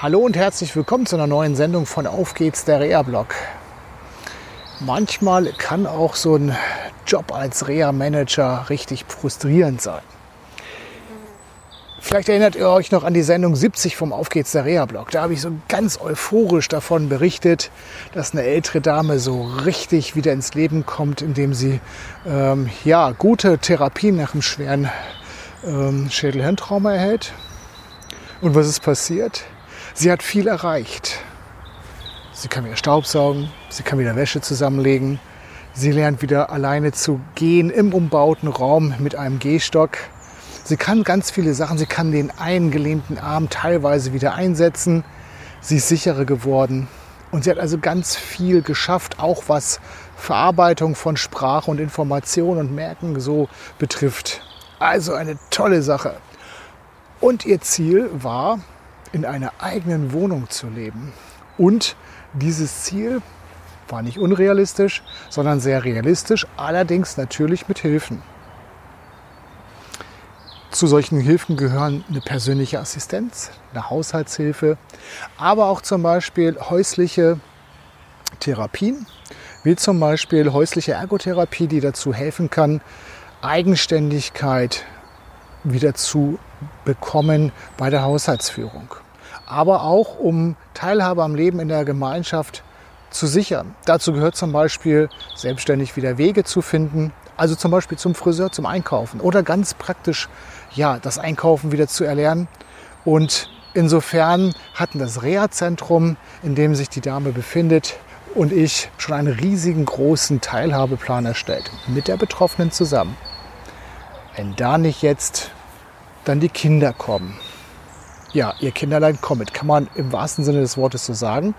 Hallo und herzlich willkommen zu einer neuen Sendung von Auf geht's, der Reha-Blog. Manchmal kann auch so ein Job als Reha-Manager richtig frustrierend sein. Vielleicht erinnert ihr euch noch an die Sendung 70 vom Auf geht's, der Reha-Blog. Da habe ich so ganz euphorisch davon berichtet, dass eine ältere Dame so richtig wieder ins Leben kommt, indem sie ähm, ja, gute Therapien nach einem schweren ähm, Schädelhirntrauma erhält. Und was ist passiert? Sie hat viel erreicht. Sie kann wieder Staubsaugen, sie kann wieder Wäsche zusammenlegen, sie lernt wieder alleine zu gehen im umbauten Raum mit einem Gehstock. Sie kann ganz viele Sachen, sie kann den eingelähmten Arm teilweise wieder einsetzen. Sie ist sicherer geworden und sie hat also ganz viel geschafft, auch was Verarbeitung von Sprache und Information und Merken so betrifft. Also eine tolle Sache. Und ihr Ziel war, in einer eigenen Wohnung zu leben. Und dieses Ziel war nicht unrealistisch, sondern sehr realistisch, allerdings natürlich mit Hilfen. Zu solchen Hilfen gehören eine persönliche Assistenz, eine Haushaltshilfe, aber auch zum Beispiel häusliche Therapien, wie zum Beispiel häusliche Ergotherapie, die dazu helfen kann, Eigenständigkeit wieder zu bekommen bei der Haushaltsführung. Aber auch um Teilhabe am Leben in der Gemeinschaft zu sichern. Dazu gehört zum Beispiel selbstständig wieder Wege zu finden, also zum Beispiel zum Friseur, zum Einkaufen oder ganz praktisch ja, das Einkaufen wieder zu erlernen. Und insofern hatten das Reha-Zentrum, in dem sich die Dame befindet, und ich schon einen riesigen großen Teilhabeplan erstellt mit der Betroffenen zusammen. Wenn da nicht jetzt dann die Kinder kommen. Ja, ihr Kinderlein kommt, kann man im wahrsten Sinne des Wortes so sagen.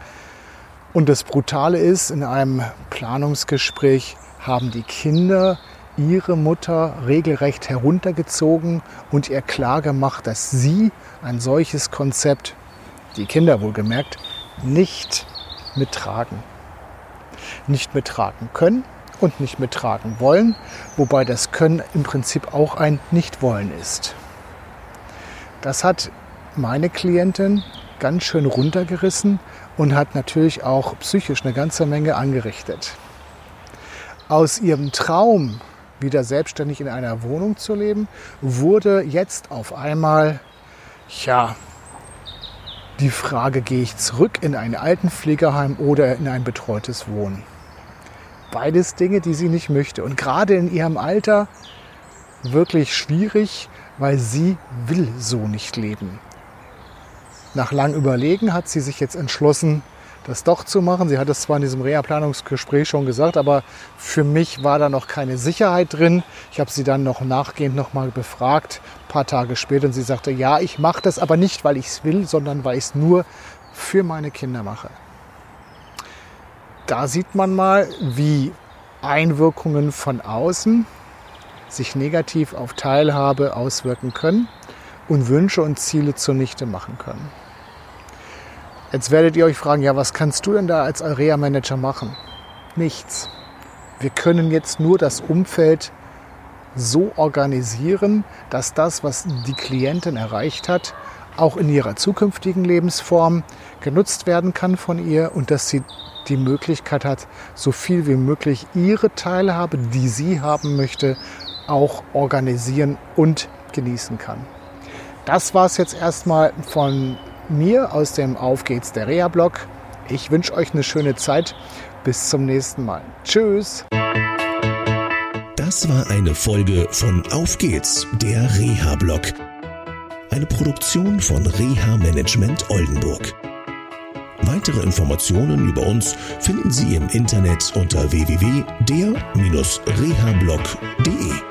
Und das Brutale ist, in einem Planungsgespräch haben die Kinder ihre Mutter regelrecht heruntergezogen und ihr klargemacht, dass sie ein solches Konzept, die Kinder wohlgemerkt, nicht mittragen. Nicht mittragen können und nicht mittragen wollen, wobei das Können im Prinzip auch ein Nicht-Wollen ist. Das hat meine Klientin ganz schön runtergerissen und hat natürlich auch psychisch eine ganze Menge angerichtet. Aus ihrem Traum, wieder selbstständig in einer Wohnung zu leben, wurde jetzt auf einmal, ja, die Frage, gehe ich zurück in ein Altenpflegeheim oder in ein betreutes Wohnen? Beides Dinge, die sie nicht möchte. Und gerade in ihrem Alter wirklich schwierig, weil sie will so nicht leben. Nach langem Überlegen hat sie sich jetzt entschlossen, das doch zu machen. Sie hat es zwar in diesem Reha-Planungsgespräch schon gesagt, aber für mich war da noch keine Sicherheit drin. Ich habe sie dann noch nachgehend noch mal befragt, ein paar Tage später, und sie sagte, ja, ich mache das aber nicht, weil ich es will, sondern weil ich es nur für meine Kinder mache. Da sieht man mal, wie Einwirkungen von außen sich negativ auf Teilhabe auswirken können und Wünsche und Ziele zunichte machen können. Jetzt werdet ihr euch fragen, ja, was kannst du denn da als Area-Manager machen? Nichts. Wir können jetzt nur das Umfeld so organisieren, dass das, was die Klientin erreicht hat, auch in ihrer zukünftigen Lebensform genutzt werden kann von ihr und dass sie die Möglichkeit hat, so viel wie möglich ihre Teilhabe, die sie haben möchte, auch organisieren und genießen kann. Das war es jetzt erstmal von mir aus dem Auf geht's der Reha-Blog. Ich wünsche euch eine schöne Zeit. Bis zum nächsten Mal. Tschüss. Das war eine Folge von Auf geht's, der Reha-Blog. Eine Produktion von Reha Management Oldenburg. Weitere Informationen über uns finden Sie im Internet unter www.der-rehablog.de.